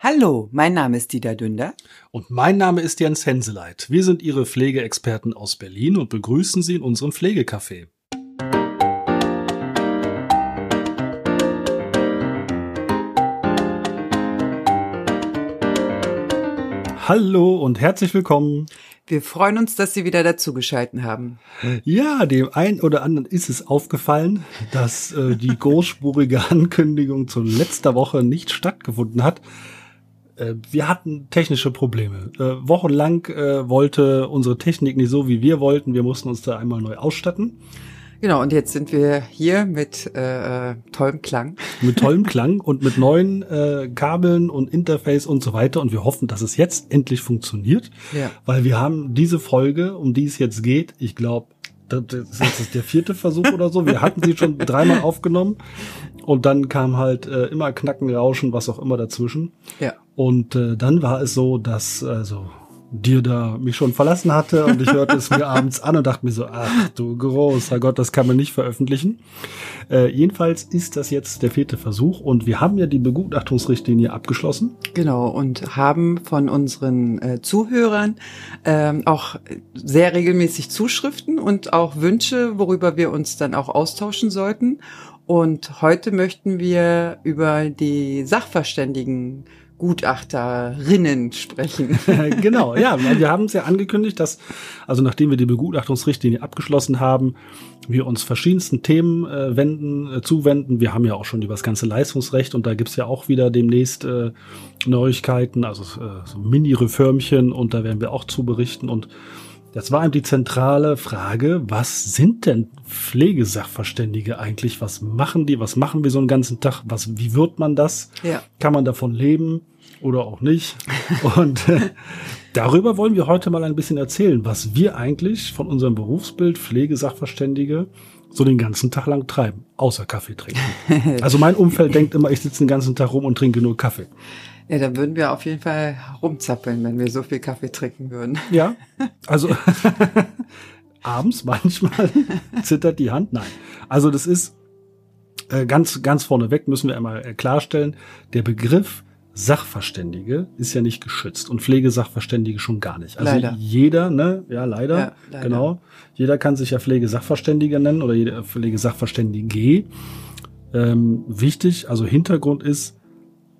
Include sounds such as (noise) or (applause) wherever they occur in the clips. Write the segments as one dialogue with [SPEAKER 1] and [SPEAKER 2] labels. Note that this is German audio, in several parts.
[SPEAKER 1] Hallo, mein Name ist Dieter Dünder.
[SPEAKER 2] Und mein Name ist Jens Henseleit. Wir sind Ihre Pflegeexperten aus Berlin und begrüßen Sie in unserem Pflegecafé. Hallo und herzlich willkommen.
[SPEAKER 1] Wir freuen uns, dass Sie wieder dazugeschalten haben.
[SPEAKER 2] Ja, dem einen oder anderen ist es aufgefallen, dass äh, die (laughs) großspurige Ankündigung zu letzter Woche nicht stattgefunden hat. Äh, wir hatten technische Probleme. Äh, wochenlang äh, wollte unsere Technik nicht so, wie wir wollten. Wir mussten uns da einmal neu ausstatten.
[SPEAKER 1] Genau, und jetzt sind wir hier mit äh, tollem Klang. (laughs)
[SPEAKER 2] Mit tollem Klang und mit neuen äh, Kabeln und Interface und so weiter. Und wir hoffen, dass es jetzt endlich funktioniert.
[SPEAKER 1] Ja.
[SPEAKER 2] Weil wir haben diese Folge, um die es jetzt geht, ich glaube, das ist jetzt der vierte Versuch oder so. Wir hatten sie schon dreimal aufgenommen. Und dann kam halt äh, immer Knacken, Rauschen, was auch immer dazwischen.
[SPEAKER 1] Ja.
[SPEAKER 2] Und äh, dann war es so, dass also dir da mich schon verlassen hatte und ich hörte es mir (laughs) abends an und dachte mir so, ach du großer Gott, das kann man nicht veröffentlichen. Äh, jedenfalls ist das jetzt der vierte Versuch und wir haben ja die Begutachtungsrichtlinie abgeschlossen.
[SPEAKER 1] Genau, und haben von unseren äh, Zuhörern ähm, auch sehr regelmäßig Zuschriften und auch Wünsche, worüber wir uns dann auch austauschen sollten. Und heute möchten wir über die Sachverständigen Gutachterinnen sprechen. (laughs)
[SPEAKER 2] genau, ja, wir haben es ja angekündigt, dass, also nachdem wir die Begutachtungsrichtlinie abgeschlossen haben, wir uns verschiedensten Themen äh, wenden, äh, zuwenden. Wir haben ja auch schon über das ganze Leistungsrecht und da gibt's ja auch wieder demnächst äh, Neuigkeiten, also äh, so Mini-Reformchen und da werden wir auch zu berichten und das war eben die zentrale Frage, was sind denn Pflegesachverständige eigentlich? Was machen die? Was machen wir so einen ganzen Tag? Was, wie wird man das?
[SPEAKER 1] Ja.
[SPEAKER 2] Kann man davon leben oder auch nicht? Und äh, darüber wollen wir heute mal ein bisschen erzählen, was wir eigentlich von unserem Berufsbild Pflegesachverständige so den ganzen Tag lang treiben, außer Kaffee trinken. (laughs) Also mein Umfeld denkt immer, ich sitze den ganzen Tag rum und trinke nur Kaffee.
[SPEAKER 1] Ja, dann würden wir auf jeden Fall rumzappeln, wenn wir so viel Kaffee trinken würden.
[SPEAKER 2] Ja, also (laughs) (laughs) abends manchmal zittert die Hand. Nein, also das ist äh, ganz, ganz vorneweg müssen wir einmal äh, klarstellen, der Begriff Sachverständige ist ja nicht geschützt und Pflegesachverständige schon gar nicht. Also
[SPEAKER 1] Leider.
[SPEAKER 2] jeder, ne, ja leider,
[SPEAKER 1] Ja, leider.
[SPEAKER 2] genau, jeder kann sich ja Pflegesachverständige nennen oder jeder Pflegesachverständige. Ähm, wichtig, also Hintergrund ist,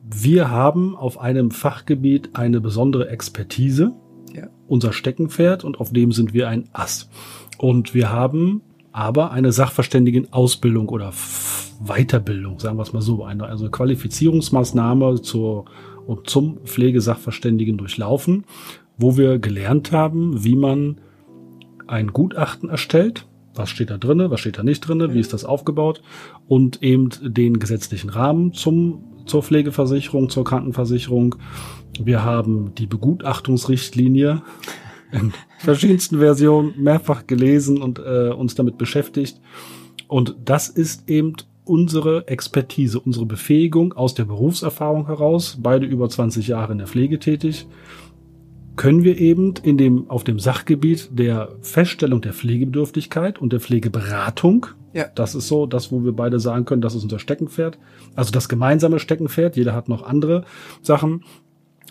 [SPEAKER 2] wir haben auf einem Fachgebiet eine besondere Expertise,
[SPEAKER 1] Ja.
[SPEAKER 2] unser Steckenpferd und auf dem sind wir ein Ass. Und wir haben aber eine Sachverständigenausbildung oder Weiterbildung, sagen wir es mal so, eine also Qualifizierungsmaßnahme zur und zum Pflegesachverständigen durchlaufen, wo wir gelernt haben, wie man ein Gutachten erstellt. Was steht da drinne, was steht da nicht drinne, wie ist das aufgebaut und eben den gesetzlichen Rahmen zum, zur Pflegeversicherung, zur Krankenversicherung. Wir haben die Begutachtungsrichtlinie in (laughs) verschiedensten Versionen mehrfach gelesen und äh, uns damit beschäftigt. Und das ist eben unsere Expertise, unsere Befähigung aus der Berufserfahrung heraus, beide über 20 Jahre in der Pflege tätig, können wir eben in dem, auf dem Sachgebiet der Feststellung der Pflegebedürftigkeit und der Pflegeberatung,
[SPEAKER 1] Ja.
[SPEAKER 2] das ist so, das, wo wir beide sagen können, das ist unser Steckenpferd, also das gemeinsame Steckenpferd, jeder hat noch andere Sachen,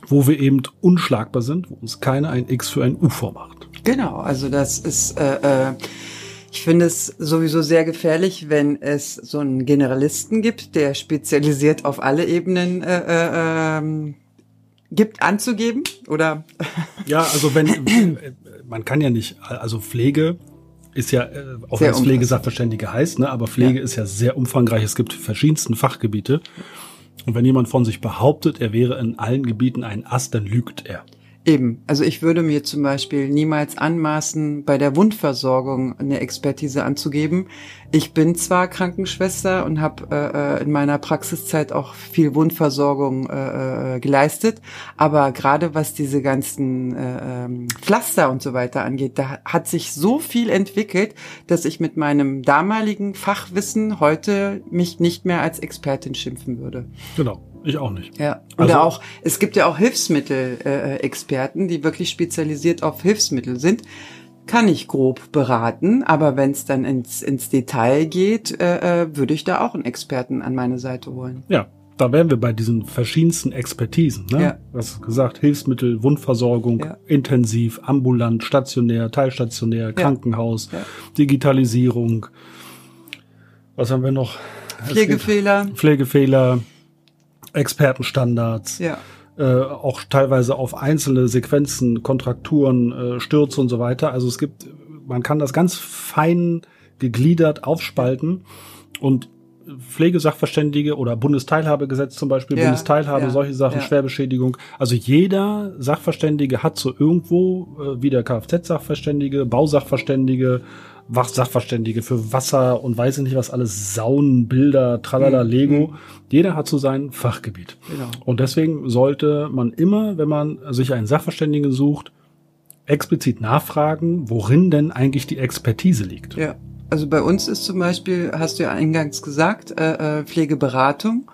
[SPEAKER 2] wo wir eben unschlagbar sind, wo uns keiner ein X für ein U vormacht.
[SPEAKER 1] Genau, also das ist, äh, äh, ich finde es sowieso sehr gefährlich, wenn es so einen Generalisten gibt, der spezialisiert auf alle Ebenen äh, äh, ähm, gibt anzugeben oder (laughs)
[SPEAKER 2] Ja, also wenn, man kann ja nicht, also Pflege ist ja, äh, auch wenn es Pflegesachverständige heißt, ne, aber Pflege
[SPEAKER 1] Ja.
[SPEAKER 2] ist ja sehr umfangreich. Es gibt verschiedensten Fachgebiete. Und wenn jemand von sich behauptet, er wäre in allen Gebieten ein Ass, dann lügt er.
[SPEAKER 1] Eben, also ich würde mir zum Beispiel niemals anmaßen, bei der Wundversorgung eine Expertise anzugeben. Ich bin zwar Krankenschwester und habe äh, äh, in meiner Praxiszeit auch viel Wundversorgung äh, äh, geleistet, aber gerade was diese ganzen äh, ähm, Pflaster und so weiter angeht, da hat sich so viel entwickelt, dass ich mit meinem damaligen Fachwissen heute mich nicht mehr als Expertin schimpfen würde.
[SPEAKER 2] Genau. Ich auch nicht.
[SPEAKER 1] Ja. Oder
[SPEAKER 2] Also-
[SPEAKER 1] auch, es gibt ja auch Hilfsmittel-Experten, die wirklich spezialisiert auf Hilfsmittel sind. Kann ich grob beraten, aber wenn es dann ins, ins Detail geht, äh, äh, würde ich da auch einen Experten an meine Seite holen.
[SPEAKER 2] Ja. da wären wir bei diesen verschiedensten Expertisen. Ne? Ja. Du hast gesagt, Hilfsmittel, Wundversorgung, ja. intensiv, ambulant, stationär, teilstationär, Krankenhaus, ja. Digitalisierung. Was haben wir noch?
[SPEAKER 1] Pflegefehler.
[SPEAKER 2] Pflegefehler, Expertenstandards. Ja. Äh, auch teilweise auf einzelne Sequenzen, Kontrakturen, äh, Stürze und so weiter. Also es gibt, man kann das ganz fein gegliedert aufspalten und Pflegesachverständige oder Bundesteilhabegesetz zum Beispiel, ja, Bundesteilhabe, ja, solche Sachen, ja. Schwerbeschädigung. Also jeder Sachverständige hat so irgendwo, äh, wie der Kfz-Sachverständige, Bausachverständige, Wachsachverständige für Wasser und weiß ich nicht was alles, Saunen, Bilder, tralala, mhm. Lego. Mhm. Jeder hat so sein Fachgebiet. Genau. Und deswegen sollte man immer, wenn man sich einen Sachverständigen sucht, explizit nachfragen, worin denn eigentlich die Expertise liegt.
[SPEAKER 1] Ja. Also bei uns ist zum Beispiel, hast du ja eingangs gesagt, äh, äh, Pflegeberatung,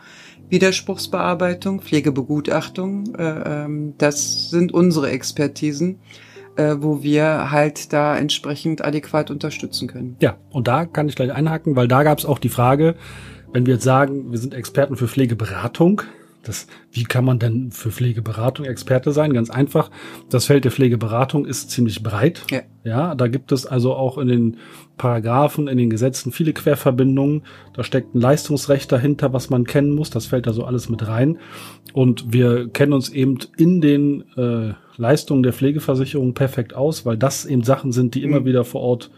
[SPEAKER 1] Widerspruchsbearbeitung, Pflegebegutachtung. Äh, ähm, das sind unsere Expertisen, äh, wo wir halt da entsprechend adäquat unterstützen können.
[SPEAKER 2] Ja, und da kann ich gleich einhaken, weil da gab es auch die Frage, wenn wir jetzt sagen, wir sind Experten für Pflegeberatung, das, wie kann man denn für Pflegeberatung Experte sein? Ganz einfach. Das Feld der Pflegeberatung ist ziemlich breit. Ja. ja, da gibt es also auch in den Paragraphen, in den Gesetzen viele Querverbindungen. Da steckt ein Leistungsrecht dahinter, was man kennen muss. Das fällt da so alles mit rein. Und wir kennen uns eben in den äh, Leistungen der Pflegeversicherung perfekt aus, weil das eben Sachen sind, die immer mhm. wieder vor Ort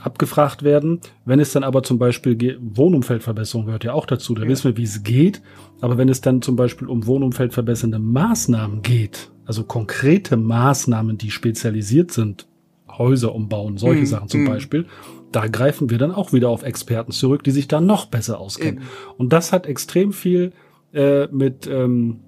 [SPEAKER 2] abgefragt werden. Wenn es dann aber zum Beispiel Wohnumfeldverbesserung gehört ja auch dazu, da ja. wissen wir, wie es geht. Aber wenn es dann zum Beispiel um Wohnumfeldverbessernde Maßnahmen geht, also konkrete Maßnahmen, die spezialisiert sind, Häuser umbauen, solche mhm. Sachen zum mhm. Beispiel, da greifen wir dann auch wieder auf Experten zurück, die sich da noch besser auskennen. Eben. Und das hat extrem viel äh, mit, ähm,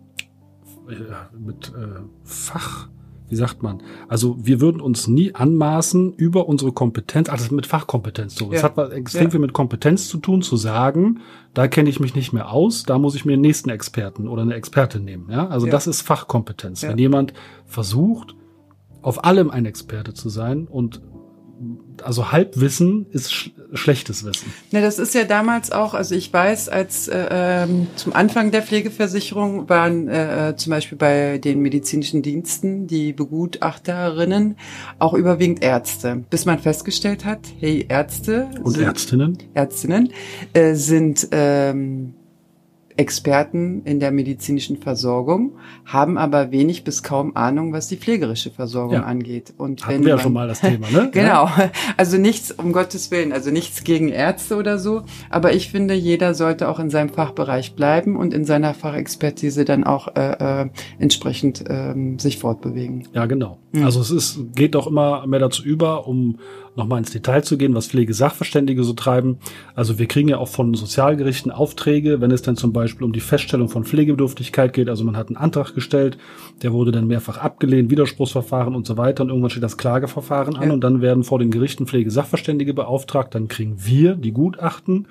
[SPEAKER 2] mit äh, Fach wie sagt man? Also wir würden uns nie anmaßen, über unsere Kompetenz, also mit Fachkompetenz so. Das ja. hat extrem ja. viel mit Kompetenz zu tun, zu sagen, da kenne ich mich nicht mehr aus, da muss ich mir den nächsten Experten oder eine Expertin nehmen. Ja, also ja. das ist Fachkompetenz. Wenn jemand versucht, auf allem ein Experte zu sein und also Halbwissen ist sch schlechtes Wissen.
[SPEAKER 1] Ne, das ist ja damals auch, also ich weiß, als äh, ähm, zum Anfang der Pflegeversicherung waren äh, äh, zum Beispiel bei den medizinischen Diensten die Begutachterinnen auch überwiegend Ärzte, bis man festgestellt hat, hey, Ärzte
[SPEAKER 2] und sind, Ärztinnen,
[SPEAKER 1] Ärztinnen äh, sind ähm, Experten in der medizinischen Versorgung, haben aber wenig bis kaum Ahnung, was die pflegerische Versorgung ja. angeht.
[SPEAKER 2] Und Hatten wenn wir ja schon mal das Thema, ne? (laughs)
[SPEAKER 1] genau. Also nichts, um Gottes Willen, also nichts gegen Ärzte oder so. Aber ich finde, jeder sollte auch in seinem Fachbereich bleiben und in seiner Fachexpertise dann auch äh, äh, entsprechend äh, sich fortbewegen.
[SPEAKER 2] Ja, genau. Mhm. Also es ist, geht doch immer mehr dazu über, um nochmal ins Detail zu gehen, was Pflegesachverständige so treiben. Also wir kriegen ja auch von Sozialgerichten Aufträge, wenn es dann zum Beispiel um die Feststellung von Pflegebedürftigkeit geht. Also man hat einen Antrag gestellt, der wurde dann mehrfach abgelehnt, Widerspruchsverfahren und so weiter. Und irgendwann steht das Klageverfahren an ja. und dann werden vor den Gerichten Pflegesachverständige beauftragt. Dann kriegen wir die Gutachten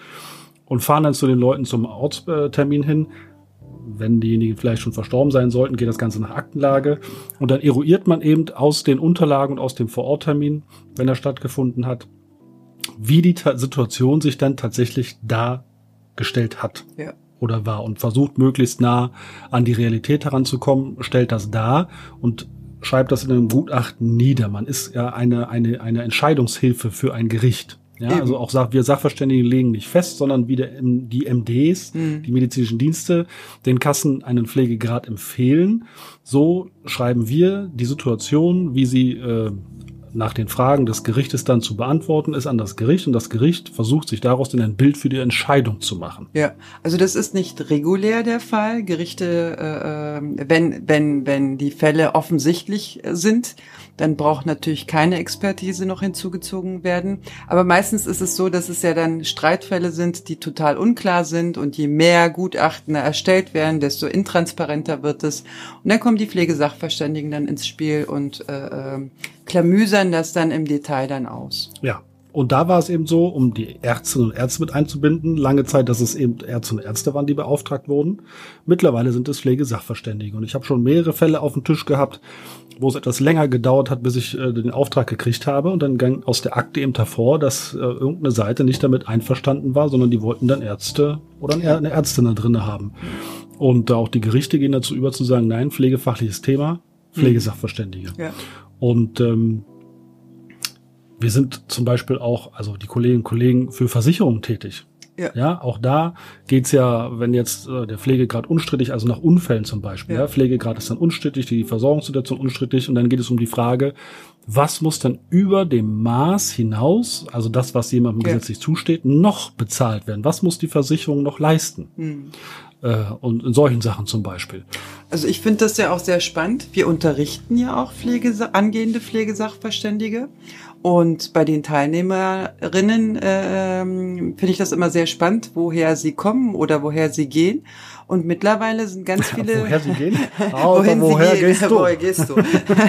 [SPEAKER 2] und fahren dann zu den Leuten zum Ortstermin hin, wenn diejenigen vielleicht schon verstorben sein sollten, geht das Ganze nach Aktenlage. Und dann eruiert man eben aus den Unterlagen und aus dem Vororttermin, wenn er stattgefunden hat, wie die Ta Situation sich dann tatsächlich dargestellt hat. Ja. Oder war und versucht möglichst nah an die Realität heranzukommen, stellt das dar und schreibt das in einem Gutachten nieder. Man ist ja eine, eine, eine Entscheidungshilfe für ein Gericht. Ja, Eben. also auch wir Sachverständigen legen nicht fest, sondern wieder die MDs, mhm. die medizinischen Dienste, den Kassen einen Pflegegrad empfehlen. So schreiben wir die Situation, wie sie äh, nach den Fragen des Gerichtes dann zu beantworten ist an das Gericht und das Gericht versucht sich daraus dann ein Bild für die Entscheidung zu machen.
[SPEAKER 1] Ja, also das ist nicht regulär der Fall. Gerichte, äh, äh wenn wenn wenn die Fälle offensichtlich sind, dann braucht natürlich keine Expertise noch hinzugezogen werden. Aber meistens ist es so, dass es ja dann Streitfälle sind, die total unklar sind und je mehr Gutachten erstellt werden, desto intransparenter wird es. Und dann kommen die Pflegesachverständigen dann ins Spiel und äh, äh, klamüsern das dann im Detail dann aus.
[SPEAKER 2] Ja, Und da war es eben so, um die Ärztinnen und Ärzte mit einzubinden, lange Zeit, dass es eben Ärzte und Ärzte waren, die beauftragt wurden. Mittlerweile sind es Pflegesachverständige. Und ich habe schon mehrere Fälle auf dem Tisch gehabt, wo es etwas länger gedauert hat, bis ich äh, den Auftrag gekriegt habe. Und dann ging aus der Akte eben hervor, dass äh, irgendeine Seite nicht damit einverstanden war, sondern die wollten dann Ärzte oder eine Ärztin da drinne haben. Und auch die Gerichte gehen dazu über zu sagen, nein, pflegefachliches Thema, Pflegesachverständige. Ja. Und ähm, wir sind zum Beispiel auch, also die Kolleginnen und Kollegen für Versicherungen tätig. Ja. ja, auch da geht's ja, wenn jetzt äh, der Pflegegrad unstrittig, also nach Unfällen zum Beispiel, ja. ja, Pflegegrad ist dann unstrittig, die Versorgungssituation unstrittig und dann geht es um die Frage, was muss dann über dem Maß hinaus, also das, was jemandem ja. gesetzlich zusteht, noch bezahlt werden? Was muss die Versicherung noch leisten? Hm. Äh, und in solchen Sachen zum Beispiel.
[SPEAKER 1] Also ich finde das ja auch sehr spannend. Wir unterrichten ja auch Pflege, angehende Pflegesachverständige und bei den Teilnehmerinnen äh, finde ich das immer sehr spannend, woher sie kommen oder woher sie gehen. Und mittlerweile sind ganz viele.
[SPEAKER 2] woher sie gehen? (laughs)
[SPEAKER 1] Oh, wohin woher sie gehen? Gehst du? woher gehst du?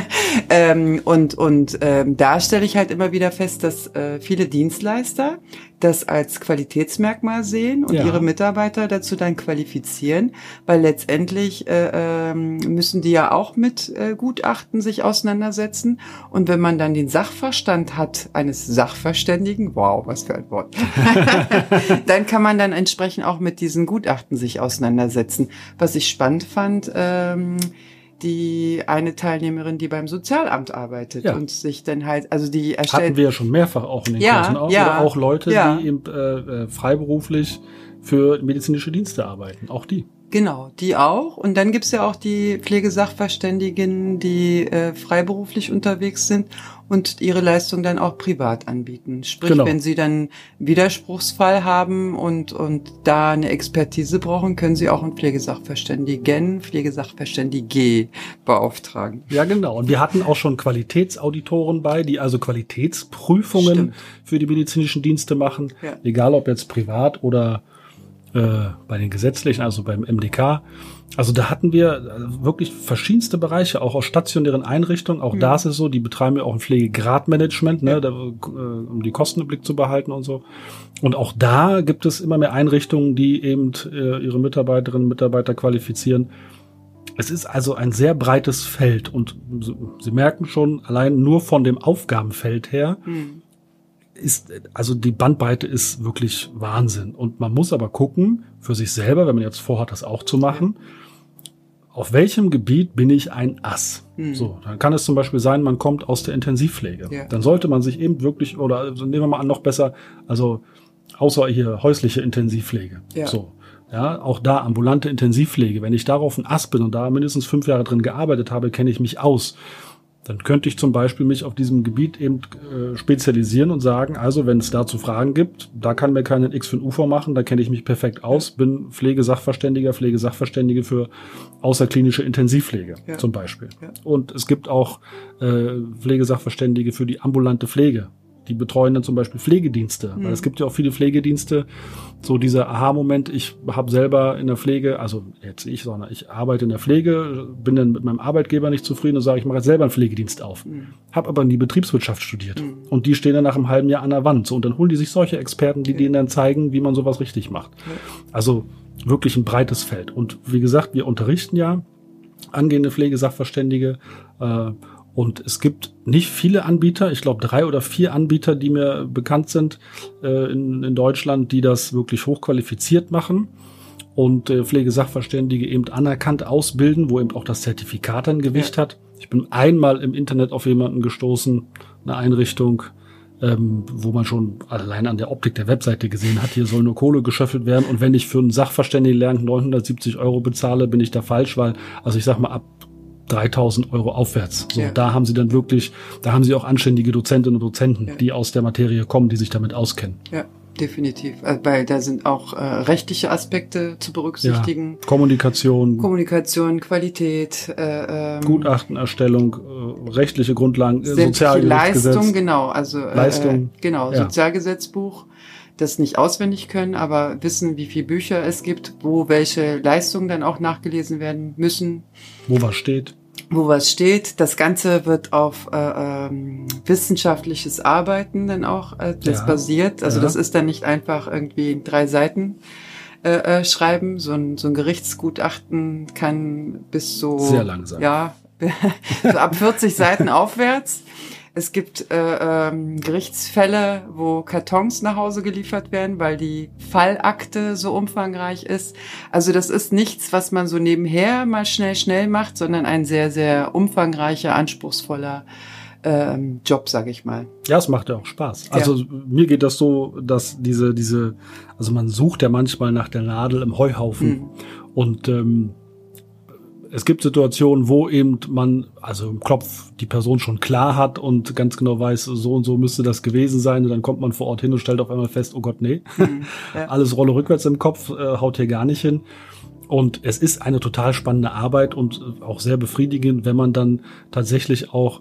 [SPEAKER 1] (laughs) ähm, und und ähm, da stelle ich halt immer wieder fest, dass äh, viele Dienstleister das als Qualitätsmerkmal sehen und ja. ihre Mitarbeiter dazu dann qualifizieren, weil letztendlich äh, äh, müssen die ja auch mit äh, Gutachten sich auseinandersetzen. Und wenn man dann den Sachverstand hat eines Sachverständigen, wow, was für ein Wort, (laughs) dann kann man dann entsprechend auch mit diesen Gutachten sich auseinandersetzen. Was ich spannend fand, ähm, die eine Teilnehmerin, die beim Sozialamt arbeitet ja. und sich dann halt, also die
[SPEAKER 2] erstellt. Hatten wir ja schon mehrfach auch in den ja, Kursen auch, ja, oder auch Leute, ja. die eben äh, äh, freiberuflich für medizinische Dienste arbeiten, auch die.
[SPEAKER 1] Genau, die auch. Und dann gibt's ja auch die Pflegesachverständigen, die äh, freiberuflich unterwegs sind und ihre Leistung dann auch privat anbieten. Sprich, genau. wenn sie dann Widerspruchsfall haben und, und da eine Expertise brauchen, können sie auch einen Pflegesachverständigen, Pflegesachverständige beauftragen.
[SPEAKER 2] Ja, genau. Und wir hatten auch schon Qualitätsauditoren bei, die also Qualitätsprüfungen Stimmt. für die medizinischen Dienste machen, ja. egal ob jetzt privat oder äh, bei den gesetzlichen, also beim MDK. Also da hatten wir äh, wirklich verschiedenste Bereiche, auch aus stationären Einrichtungen. Auch mhm. da ist es so, die betreiben ja auch ein Pflegegradmanagement, ne, da, äh, um die Kosten im Blick zu behalten und so. Und auch da gibt es immer mehr Einrichtungen, die eben äh, ihre Mitarbeiterinnen und Mitarbeiter qualifizieren. Es ist also ein sehr breites Feld und Sie merken schon, allein nur von dem Aufgabenfeld her, mhm ist, also die Bandbreite ist wirklich Wahnsinn. Und man muss aber gucken für sich selber, wenn man jetzt vorhat, das auch zu machen, auf welchem Gebiet bin ich ein Ass? Hm. So, dann kann es zum Beispiel sein, man kommt aus der Intensivpflege. Ja. Dann sollte man sich eben wirklich, oder also nehmen wir mal an, noch besser, also außer hier häusliche Intensivpflege. Ja. So. Ja, auch da ambulante Intensivpflege. Wenn ich darauf ein Ass bin und da mindestens fünf Jahre drin gearbeitet habe, kenne ich mich aus dann könnte ich zum Beispiel mich auf diesem Gebiet eben äh, spezialisieren und sagen, also wenn es dazu Fragen gibt, da kann mir keinen X für ein UFO machen, da kenne ich mich perfekt aus, bin Pflegesachverständiger, Pflegesachverständige für außerklinische Intensivpflege ja. zum Beispiel. Ja. Und es gibt auch äh, Pflegesachverständige für die ambulante Pflege die betreuen dann zum Beispiel Pflegedienste. Mhm. Weil es gibt ja auch viele Pflegedienste, so dieser Aha-Moment, ich habe selber in der Pflege, also jetzt ich, sondern ich arbeite in der Pflege, bin dann mit meinem Arbeitgeber nicht zufrieden und sage, ich mache jetzt selber einen Pflegedienst auf. Mhm. Habe aber nie Betriebswirtschaft studiert. Mhm. Und die stehen dann nach einem halben Jahr an der Wand. So, und dann holen die sich solche Experten, die okay. denen dann zeigen, wie man sowas richtig macht. Okay. Also wirklich ein breites Feld. Und wie gesagt, wir unterrichten ja angehende Pflegesachverständige äh, und es gibt nicht viele Anbieter, ich glaube drei oder vier Anbieter, die mir bekannt sind äh, in, in Deutschland, die das wirklich hochqualifiziert machen und äh, Pflegesachverständige eben anerkannt ausbilden, wo eben auch das Zertifikat ein Gewicht ja. hat. Ich bin einmal im Internet auf jemanden gestoßen, eine Einrichtung, ähm, wo man schon allein an der Optik der Webseite gesehen hat, hier soll nur Kohle geschöffelt werden und wenn ich für einen Sachverständigen 970 Euro bezahle, bin ich da falsch, weil, also ich sag mal, ab 3000 Euro aufwärts. So, ja. da haben sie dann wirklich, da haben sie auch anständige Dozentinnen und Dozenten, ja. die aus der Materie kommen, die sich damit auskennen.
[SPEAKER 1] Ja, definitiv. Äh, weil da sind auch äh, rechtliche Aspekte zu berücksichtigen.
[SPEAKER 2] Ja. Kommunikation.
[SPEAKER 1] Kommunikation, Qualität. Äh,
[SPEAKER 2] ähm, Gutachtenerstellung, äh, rechtliche Grundlagen, äh, Sozialgesetzgesetz.
[SPEAKER 1] Leistung, genau. Also
[SPEAKER 2] äh, Leistung.
[SPEAKER 1] Äh, genau, Sozialgesetzbuch das nicht auswendig können, aber wissen, wie viele Bücher es gibt, wo welche Leistungen dann auch nachgelesen werden müssen.
[SPEAKER 2] Wo was steht.
[SPEAKER 1] Wo was steht. Das Ganze wird auf äh, ähm, wissenschaftliches Arbeiten dann auch äh, das
[SPEAKER 2] Ja,
[SPEAKER 1] basiert. Also
[SPEAKER 2] ja.
[SPEAKER 1] das ist dann nicht einfach irgendwie drei Seiten äh, äh, schreiben. So ein, so ein Gerichtsgutachten kann bis so
[SPEAKER 2] Sehr lang sein.
[SPEAKER 1] Ja, (laughs) so ab 40 Seiten aufwärts. Es gibt äh, ähm, Gerichtsfälle, wo Kartons nach Hause geliefert werden, weil die Fallakte so umfangreich ist. Also das ist nichts, was man so nebenher mal schnell, schnell macht, sondern ein sehr, sehr umfangreicher, anspruchsvoller ähm, Job, sag ich mal.
[SPEAKER 2] Ja, es macht ja auch Spaß. Also mir geht das so, dass diese, diese, also man sucht ja manchmal nach der Nadel im Heuhaufen.
[SPEAKER 1] Mhm.
[SPEAKER 2] Und ähm, es gibt Situationen, wo eben man, also im Kopf die Person schon klar hat und ganz genau weiß, so und so müsste das gewesen sein. Und dann kommt man vor Ort hin und stellt auf einmal fest, oh Gott, nee, (laughs)
[SPEAKER 1] Ja.
[SPEAKER 2] alles Rolle rückwärts im Kopf, äh, haut hier gar nicht hin. Und es ist eine total spannende Arbeit und äh, auch sehr befriedigend, wenn man dann tatsächlich auch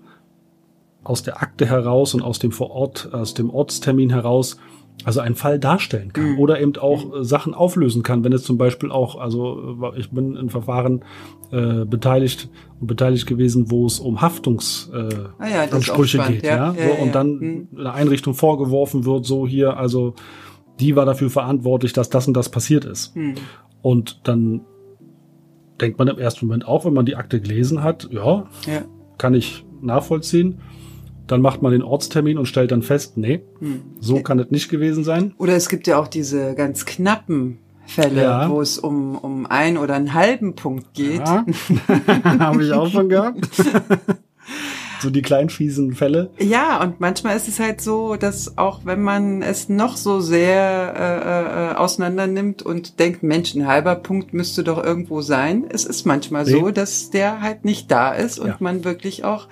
[SPEAKER 2] aus der Akte heraus und aus dem Vorort, aus dem Ortstermin heraus, also einen Fall darstellen kann
[SPEAKER 1] Mhm.
[SPEAKER 2] oder eben auch äh, Sachen auflösen kann, wenn es zum Beispiel auch, also äh, ich bin in Verfahren äh, beteiligt und beteiligt gewesen, wo es um Haftungsansprüche
[SPEAKER 1] Ah
[SPEAKER 2] äh,
[SPEAKER 1] ja,
[SPEAKER 2] Ansprüche
[SPEAKER 1] spannend,
[SPEAKER 2] geht, ja,
[SPEAKER 1] ja.
[SPEAKER 2] So,
[SPEAKER 1] Ja, ja,
[SPEAKER 2] und
[SPEAKER 1] ja.
[SPEAKER 2] dann
[SPEAKER 1] Mhm.
[SPEAKER 2] eine Einrichtung vorgeworfen wird, so hier, also die war dafür verantwortlich, dass das und das passiert ist.
[SPEAKER 1] Hm.
[SPEAKER 2] Und dann denkt man im ersten Moment auch, wenn man die Akte gelesen hat, ja,
[SPEAKER 1] Ja.
[SPEAKER 2] kann ich nachvollziehen. Dann macht man den Ortstermin und stellt dann fest, nee,
[SPEAKER 1] Hm.
[SPEAKER 2] so kann es nicht gewesen sein.
[SPEAKER 1] Oder es gibt ja auch diese ganz knappen Fälle,
[SPEAKER 2] Ja.
[SPEAKER 1] wo es um, um ein oder einen halben Punkt geht.
[SPEAKER 2] Ja, (laughs) habe ich auch schon gehabt. (laughs) so die kleinen fiesen Fälle.
[SPEAKER 1] Ja, und manchmal ist es halt so, dass auch wenn man es noch so sehr äh, äh, auseinander nimmt und denkt, Mensch, ein halber Punkt müsste doch irgendwo sein, es ist manchmal
[SPEAKER 2] Nee.
[SPEAKER 1] so, dass der halt nicht da ist und
[SPEAKER 2] Ja.
[SPEAKER 1] man wirklich auch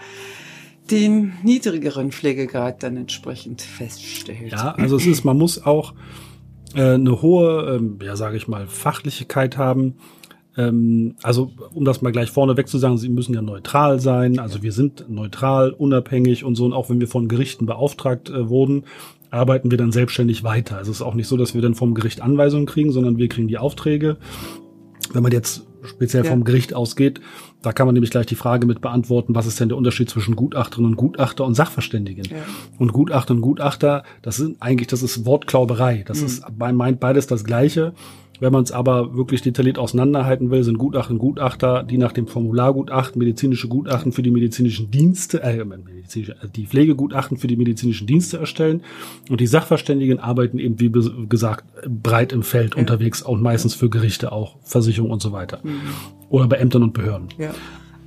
[SPEAKER 1] den niedrigeren Pflegegrad dann entsprechend feststellt.
[SPEAKER 2] Ja, also es ist, man muss auch äh, eine hohe, ähm, ja sage ich mal, Fachlichkeit haben. Ähm, also um das mal gleich vorneweg zu sagen, sie müssen ja neutral sein. Also wir sind neutral, unabhängig und so. Und auch wenn wir von Gerichten beauftragt äh, wurden, arbeiten wir dann selbstständig weiter. Also es ist auch nicht so, dass wir dann vom Gericht Anweisungen kriegen, sondern wir kriegen die Aufträge. Wenn man jetzt speziell
[SPEAKER 1] Ja.
[SPEAKER 2] vom Gericht ausgeht, da kann man nämlich gleich die Frage mit beantworten, was ist denn der Unterschied zwischen Gutachterin und Gutachter und Sachverständigen?
[SPEAKER 1] Ja.
[SPEAKER 2] Und Gutachter und Gutachter, das sind eigentlich, das ist Wortklauberei. Das
[SPEAKER 1] Mhm.
[SPEAKER 2] ist, meint beides das Gleiche. Wenn man es aber wirklich detailliert auseinanderhalten will, sind Gutachter und Gutachter, die nach dem Formulargutachten medizinische Gutachten für die medizinischen Dienste, äh, medizinische, äh, die Pflegegutachten für die medizinischen Dienste erstellen. Und die Sachverständigen arbeiten eben, wie gesagt, breit im Feld
[SPEAKER 1] Ja.
[SPEAKER 2] unterwegs und meistens für Gerichte auch, Versicherungen und so weiter.
[SPEAKER 1] Mhm.
[SPEAKER 2] Oder bei Ämtern und Behörden.
[SPEAKER 1] Ja.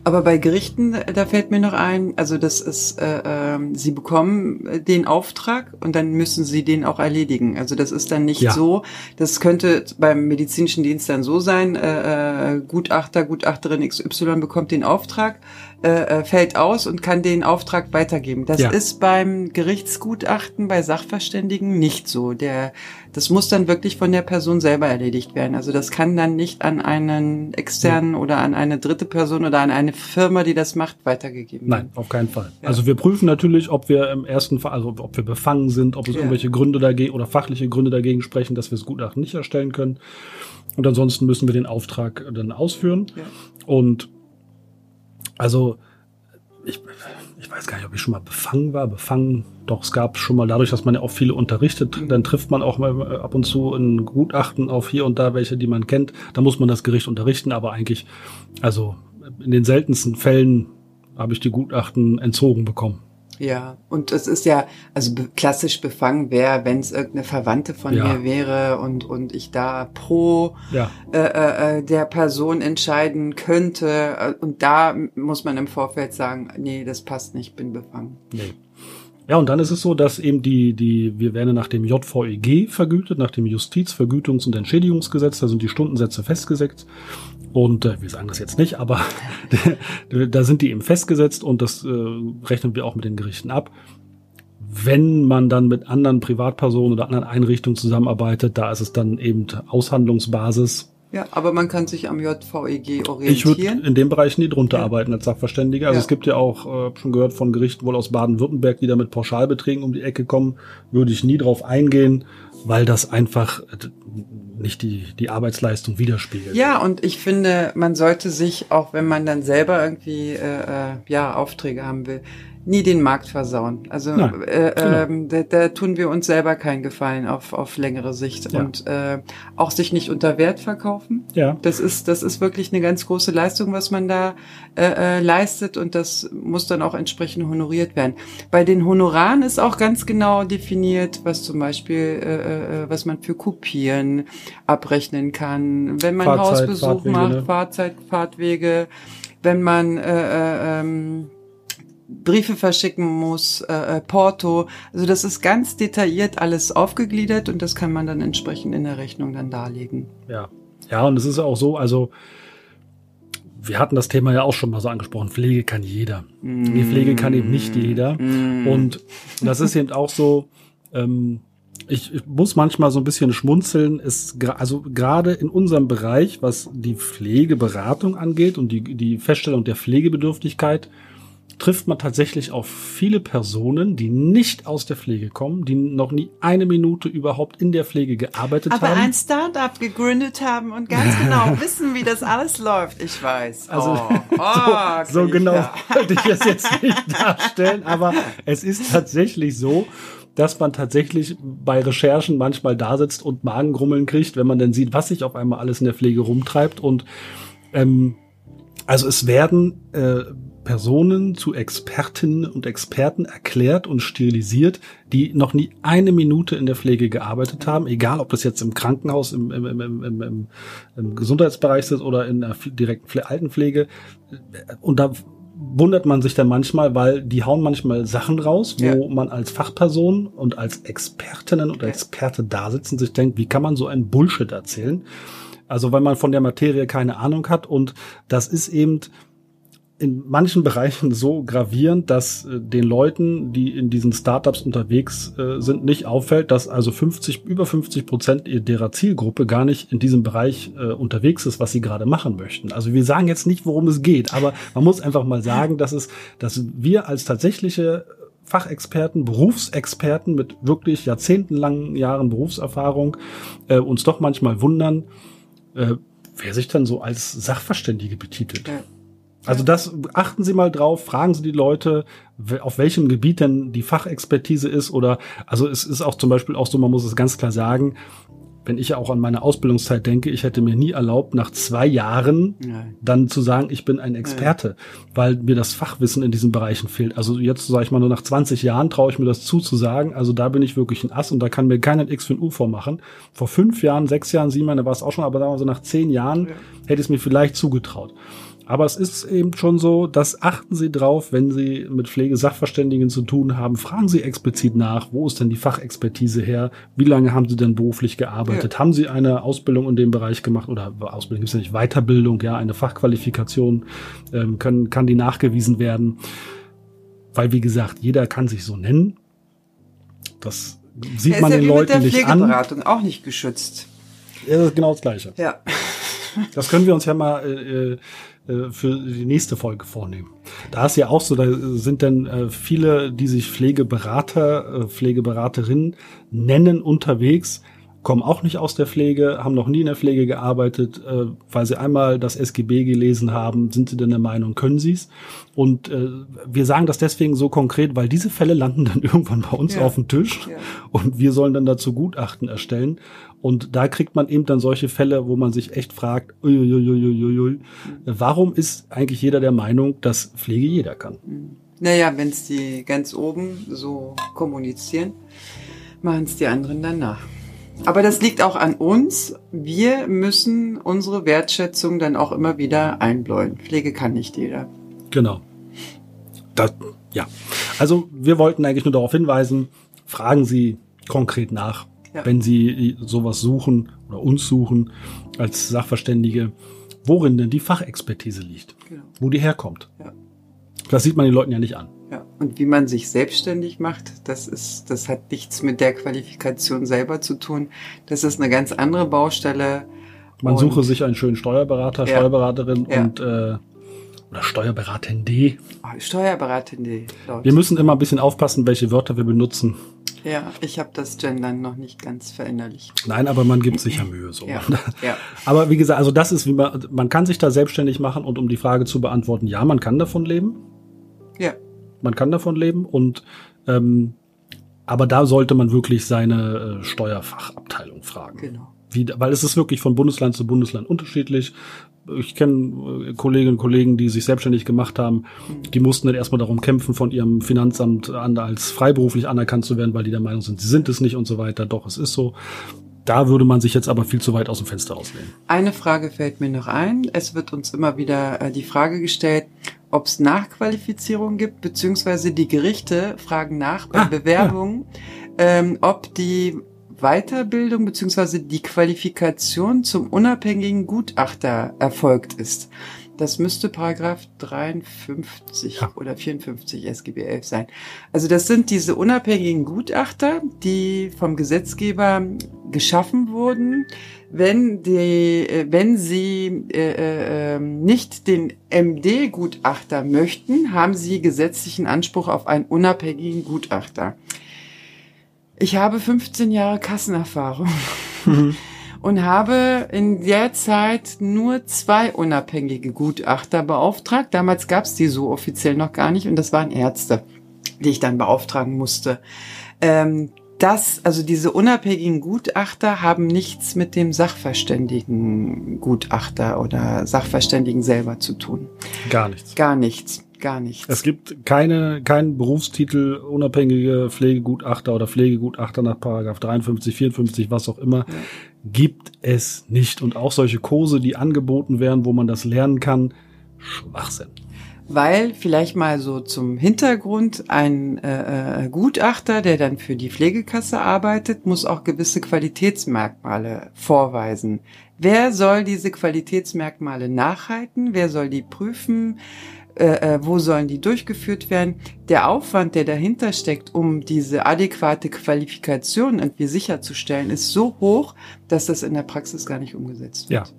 [SPEAKER 1] Aber bei Gerichten, da fällt mir noch ein, also das ist, äh, ähm, sie bekommen äh, den Auftrag und dann müssen sie den auch erledigen. Also das ist dann nicht
[SPEAKER 2] Ja.
[SPEAKER 1] so, das könnte beim medizinischen Dienst dann so sein, äh, äh, Gutachter, Gutachterin XY bekommt den Auftrag, äh, äh, fällt aus und kann den Auftrag weitergeben. Das
[SPEAKER 2] Ja.
[SPEAKER 1] ist beim Gerichtsgutachten bei Sachverständigen nicht so. Der, das muss dann wirklich von der Person selber erledigt werden. Also das kann dann nicht an einen externen oder an eine dritte Person oder an eine Firma, die das macht, weitergegeben
[SPEAKER 2] Nein,
[SPEAKER 1] werden.
[SPEAKER 2] auf keinen Fall.
[SPEAKER 1] Ja.
[SPEAKER 2] Also wir prüfen natürlich, ob wir im ersten Fall, also ob wir befangen sind, ob es
[SPEAKER 1] Ja.
[SPEAKER 2] irgendwelche Gründe dagegen oder fachliche Gründe dagegen sprechen, dass wir das Gutachten nicht erstellen können. Und ansonsten müssen wir den Auftrag dann ausführen. Und also ich, ich weiß gar nicht, ob ich schon mal befangen war. Befangen, doch es gab schon mal dadurch, dass man ja auch viele unterrichtet,
[SPEAKER 1] Mhm.
[SPEAKER 2] dann trifft man auch mal ab und zu ein Gutachten auf hier und da welche, die man kennt. Da muss man das Gericht unterrichten, aber eigentlich, also in den seltensten Fällen habe ich die Gutachten entzogen bekommen.
[SPEAKER 1] Ja, und es ist ja, also klassisch befangen wäre, wenn es irgendeine Verwandte von
[SPEAKER 2] Ja.
[SPEAKER 1] mir wäre und, und ich da pro
[SPEAKER 2] Ja,
[SPEAKER 1] äh, äh, äh, der Person entscheiden könnte. Äh, Und da muss man im Vorfeld sagen, nee, das passt nicht, bin befangen.
[SPEAKER 2] nee. Ja, und dann ist es so, dass eben die, die, wir werden nach dem JVEG vergütet, nach dem Justizvergütungs- und Entschädigungsgesetz, da sind die Stundensätze festgesetzt. Und äh, wir sagen das jetzt nicht, aber (laughs) da sind die eben festgesetzt und das äh, rechnen wir auch mit den Gerichten ab. Wenn man dann mit anderen Privatpersonen oder anderen Einrichtungen zusammenarbeitet, da ist es dann eben Aushandlungsbasis.
[SPEAKER 1] Ja, aber man kann sich am JVEG
[SPEAKER 2] Ich würde
[SPEAKER 1] orientieren.
[SPEAKER 2] in dem Bereich nie drunter
[SPEAKER 1] Ja.
[SPEAKER 2] arbeiten als Sachverständiger. Also
[SPEAKER 1] Ja.
[SPEAKER 2] es gibt ja auch, äh, schon gehört von Gerichten wohl aus Baden-Württemberg, die da mit Pauschalbeträgen um die Ecke kommen, würde ich nie drauf eingehen. weil das einfach äh, nicht die, die Arbeitsleistung widerspiegelt.
[SPEAKER 1] Ja, und ich finde, man sollte sich, auch wenn man dann selber irgendwie äh, äh ja Aufträge haben will, nie den Markt versauen. Also Nein, äh, genau. ähm, da, da tun wir uns selber keinen Gefallen auf, auf längere Sicht ja. und äh, auch sich nicht unter Wert verkaufen. Ja. Das ist das ist wirklich eine ganz große Leistung, was man da äh, äh, leistet und das muss dann auch entsprechend honoriert werden. Bei den Honoraren ist auch ganz genau definiert, was zum Beispiel äh, äh, äh was man für Kopieren abrechnen kann, wenn man Fahrzeit, Hausbesuch Fahrtwege, macht, ne? Fahrzeit, Fahrtwege, wenn man äh, äh, ähm, Briefe verschicken muss, äh, äh, Porto. Also das ist ganz detailliert alles aufgegliedert und das kann man dann entsprechend in der Rechnung dann darlegen.
[SPEAKER 2] Ja, ja, und es ist auch so, also wir hatten das Thema ja auch schon mal so angesprochen, Pflege kann jeder. Mm. Die Pflege kann eben nicht jeder. Mm. Und das ist eben auch so, ähm, ich, ich muss manchmal so ein bisschen schmunzeln. Es, also gerade in unserem Bereich, was die Pflegeberatung angeht und die, die Feststellung der Pflegebedürftigkeit, trifft man tatsächlich auf viele Personen, die nicht aus der Pflege kommen, die noch nie eine Minute überhaupt in der Pflege gearbeitet
[SPEAKER 1] Aber
[SPEAKER 2] haben.
[SPEAKER 1] Aber ein Startup gegründet haben und ganz genau (laughs) wissen, wie das alles läuft. Ich weiß.
[SPEAKER 2] Also, oh, (laughs) oh, so, so genau (laughs) wollte ich es jetzt nicht darstellen, aber es ist tatsächlich so, dass man tatsächlich bei Recherchen manchmal da sitzt und Magengrummeln kriegt, wenn man dann sieht, was sich auf einmal alles in der Pflege rumtreibt und ähm, also es werden äh, Personen zu Expertinnen und Experten erklärt und sterilisiert, die noch nie eine Minute in der Pflege gearbeitet haben, egal ob das jetzt im Krankenhaus, im, im, im, im, im Gesundheitsbereich ist oder in der direkten Altenpflege. Und da wundert man sich dann manchmal, weil die hauen manchmal Sachen raus, wo ja. man als Fachperson und als Expertinnen und Experte da sitzen, sich denkt, wie kann man so einen Bullshit erzählen? Also weil man von der Materie keine Ahnung hat und das ist eben in manchen Bereichen so gravierend, dass äh, den Leuten, die in diesen Startups unterwegs äh, sind, nicht auffällt, dass also 50, über 50 Prozent derer Zielgruppe gar nicht in diesem Bereich äh, unterwegs ist, was sie gerade machen möchten. Also wir sagen jetzt nicht, worum es geht, aber man muss einfach mal sagen, dass es, dass wir als tatsächliche Fachexperten, Berufsexperten mit wirklich jahrzehntelangen Jahren Berufserfahrung äh, uns doch manchmal wundern, äh, wer sich dann so als Sachverständige betitelt. Ja. Also das achten Sie mal drauf, fragen Sie die Leute, auf welchem Gebiet denn die Fachexpertise ist oder also es ist auch zum Beispiel auch so, man muss es ganz klar sagen, wenn ich auch an meine Ausbildungszeit denke, ich hätte mir nie erlaubt, nach zwei Jahren Nein. dann zu sagen, ich bin ein Experte, Nein. weil mir das Fachwissen in diesen Bereichen fehlt. Also jetzt sage ich mal nur nach 20 Jahren traue ich mir das zu, zu sagen, also da bin ich wirklich ein Ass und da kann mir keiner X für ein U vormachen. Vor fünf Jahren, sechs Jahren, sieben Jahren, da war es auch schon, aber sagen wir so nach zehn Jahren ja. hätte ich es mir vielleicht zugetraut. Aber es ist eben schon so, dass achten Sie drauf, wenn Sie mit Pflegesachverständigen zu tun haben, fragen Sie explizit nach, wo ist denn die Fachexpertise her? Wie lange haben Sie denn beruflich gearbeitet? Ja. Haben Sie eine Ausbildung in dem Bereich gemacht oder Ausbildung es ja nicht, Weiterbildung, ja, eine Fachqualifikation, ähm, können, kann die nachgewiesen werden? Weil, wie gesagt, jeder kann sich so nennen. Das sieht ja, man den ja Leuten nicht an.
[SPEAKER 1] Pflegeberatung auch nicht geschützt.
[SPEAKER 2] Ja, das ist genau das Gleiche.
[SPEAKER 1] Ja.
[SPEAKER 2] Das können wir uns ja mal äh, äh für die nächste Folge vornehmen. Da ist ja auch so, da sind dann äh, viele, die sich Pflegeberater, äh, Pflegeberaterinnen nennen unterwegs, kommen auch nicht aus der Pflege, haben noch nie in der Pflege gearbeitet, äh, weil sie einmal das SGB gelesen haben, sind sie denn der Meinung, können sie es? Und äh, wir sagen das deswegen so konkret, weil diese Fälle landen (laughs) dann irgendwann bei uns ja. auf dem Tisch ja. und wir sollen dann dazu Gutachten erstellen. Und da kriegt man eben dann solche Fälle, wo man sich echt fragt, uiuiuiuiui, warum ist eigentlich jeder der Meinung, dass Pflege jeder kann?
[SPEAKER 1] Naja, wenn es die ganz oben so kommunizieren, machen es die anderen dann nach. Aber das liegt auch an uns. Wir müssen unsere Wertschätzung dann auch immer wieder einbläuen. Pflege kann nicht jeder.
[SPEAKER 2] Genau. Das, ja. Also wir wollten eigentlich nur darauf hinweisen, fragen Sie konkret nach ja. wenn Sie sowas suchen oder uns suchen als Sachverständige, worin denn die Fachexpertise liegt, genau. wo die herkommt. Ja. Das sieht man den Leuten ja nicht an.
[SPEAKER 1] Und wie man sich selbstständig macht, das ist, das hat nichts mit der Qualifikation selber zu tun. Das ist eine ganz andere Baustelle.
[SPEAKER 2] Man und suche sich einen schönen Steuerberater, ja. Steuerberaterin ja. und äh, oder Steuerberaterin D.
[SPEAKER 1] Oh, Steuerberaterin D.
[SPEAKER 2] Wir müssen immer ein bisschen aufpassen, welche Wörter wir benutzen.
[SPEAKER 1] Ja, ich habe das Gendern noch nicht ganz verinnerlicht.
[SPEAKER 2] Nein, aber man gibt sich ja Mühe so.
[SPEAKER 1] Ja, (laughs) ja.
[SPEAKER 2] Aber wie gesagt, also das ist, wie man, man kann sich da selbstständig machen und um die Frage zu beantworten, ja, man kann davon leben.
[SPEAKER 1] Ja.
[SPEAKER 2] Man kann davon leben und ähm, aber da sollte man wirklich seine äh, Steuerfachabteilung fragen.
[SPEAKER 1] Genau.
[SPEAKER 2] Wie, weil es ist wirklich von Bundesland zu Bundesland unterschiedlich. Ich kenne äh, Kolleginnen und Kollegen, die sich selbstständig gemacht haben. Die mussten dann erstmal darum kämpfen, von ihrem Finanzamt an als freiberuflich anerkannt zu werden, weil die der Meinung sind, sie sind es nicht und so weiter. Doch, es ist so. Da würde man sich jetzt aber viel zu weit aus dem Fenster auslehnen.
[SPEAKER 1] Eine Frage fällt mir noch ein. Es wird uns immer wieder äh, die Frage gestellt, ob es Nachqualifizierung gibt, beziehungsweise die Gerichte fragen nach bei
[SPEAKER 2] Ah,
[SPEAKER 1] Bewerbungen, ähm, ob die Weiterbildung beziehungsweise die Qualifikation zum unabhängigen Gutachter erfolgt ist. Das müsste Paragraph 53
[SPEAKER 2] Ja.
[SPEAKER 1] oder 54 SGB 11 sein. Also das sind diese unabhängigen Gutachter, die vom Gesetzgeber geschaffen wurden, wenn die, äh, wenn sie äh, äh, ähm, nicht den MD-Gutachter möchten, haben sie gesetzlichen Anspruch auf einen unabhängigen Gutachter. Ich habe 15 Jahre Kassenerfahrung und habe in der Zeit nur zwei unabhängige Gutachter beauftragt. Damals gab es die so offiziell noch gar nicht und das waren Ärzte, die ich dann beauftragen musste. Ähm, das, also diese unabhängigen Gutachter haben nichts mit dem Sachverständigen Gutachter oder Sachverständigen selber zu tun.
[SPEAKER 2] Gar nichts.
[SPEAKER 1] Gar nichts, gar nichts.
[SPEAKER 2] Es gibt keine, keinen Berufstitel unabhängige Pflegegutachter oder Pflegegutachter nach Paragraph 53, 54, was auch immer, gibt es nicht. Und auch solche Kurse, die angeboten werden, wo man das lernen kann, Schwachsinn.
[SPEAKER 1] Weil vielleicht mal so zum Hintergrund ein äh, äh, Gutachter, der dann für die Pflegekasse arbeitet, muss auch gewisse Qualitätsmerkmale vorweisen. Wer soll diese Qualitätsmerkmale nachhalten? Wer soll die prüfen? Äh, äh, wo sollen die durchgeführt werden? Der Aufwand, der dahinter steckt, um diese adäquate Qualifikation irgendwie sicherzustellen, ist so hoch, dass das in der Praxis gar nicht umgesetzt wird.
[SPEAKER 2] Ja.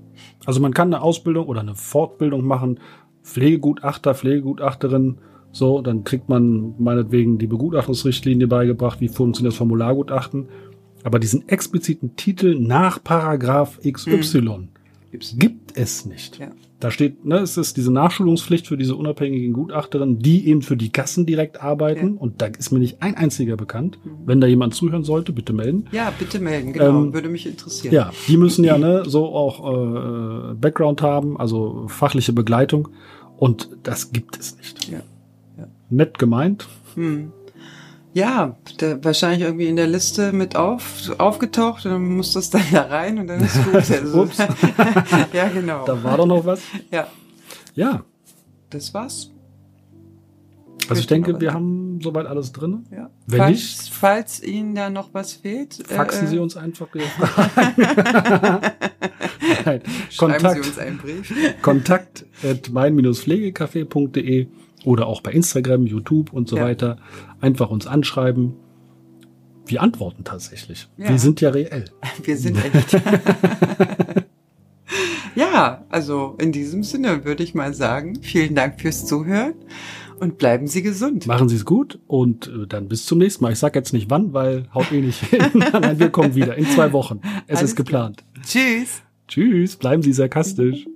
[SPEAKER 2] Also man kann eine Ausbildung oder eine Fortbildung machen, Pflegegutachter, Pflegegutachterin, so, dann kriegt man meinetwegen die Begutachtungsrichtlinie beigebracht, wie funktioniert das Formulargutachten. Aber diesen expliziten Titel nach Paragraph XY
[SPEAKER 1] Gibt's.
[SPEAKER 2] gibt es nicht.
[SPEAKER 1] Ja.
[SPEAKER 2] Da steht, ne, es ist diese Nachschulungspflicht für diese unabhängigen Gutachterinnen, die eben für die Kassen direkt arbeiten.
[SPEAKER 1] Ja.
[SPEAKER 2] Und da ist mir nicht ein einziger bekannt. Wenn da jemand zuhören sollte, bitte melden.
[SPEAKER 1] Ja, bitte melden, genau,
[SPEAKER 2] Ähm,
[SPEAKER 1] würde mich interessieren.
[SPEAKER 2] Ja, die müssen ja (laughs) ne, so auch äh, Background haben, also fachliche Begleitung. Und das gibt es nicht.
[SPEAKER 1] Ja. Ja.
[SPEAKER 2] Nett gemeint.
[SPEAKER 1] Hm. Ja, da, wahrscheinlich irgendwie in der Liste mit auf, aufgetaucht und dann muss das (laughs) dann da rein und dann ist gut. (laughs) Also,
[SPEAKER 2] Ups. (laughs)
[SPEAKER 1] ja, genau.
[SPEAKER 2] Da war doch noch was.
[SPEAKER 1] Ja,
[SPEAKER 2] Ja,
[SPEAKER 1] das war's.
[SPEAKER 2] also ich denke, wir haben soweit alles drin.
[SPEAKER 1] Ja.
[SPEAKER 2] Wenn
[SPEAKER 1] falls,
[SPEAKER 2] nicht-
[SPEAKER 1] falls Ihnen da noch was fehlt,
[SPEAKER 2] Faxen
[SPEAKER 1] äh,
[SPEAKER 2] Sie uns einfach. Nein,
[SPEAKER 1] schreiben
[SPEAKER 2] Kontakt,
[SPEAKER 1] Sie uns einen Brief.
[SPEAKER 2] Kontakt at mein-pflegecafé.de oder auch bei Instagram, YouTube und so
[SPEAKER 1] Ja.
[SPEAKER 2] weiter. Einfach uns anschreiben. Wir antworten tatsächlich.
[SPEAKER 1] Ja.
[SPEAKER 2] Wir sind ja reell. (laughs)
[SPEAKER 1] Wir sind echt. (laughs) ja, also in diesem Sinne würde ich mal sagen, vielen Dank fürs Zuhören und bleiben Sie gesund.
[SPEAKER 2] Machen Sie es gut und äh, dann bis zum nächsten Mal. Ich sag jetzt nicht wann, weil haut eh nicht hin. (laughs) Nein, wir kommen wieder in zwei Wochen. Es
[SPEAKER 1] Alles
[SPEAKER 2] ist geplant.
[SPEAKER 1] Tschüss.
[SPEAKER 2] Tschüss, bleiben Sie sarkastisch.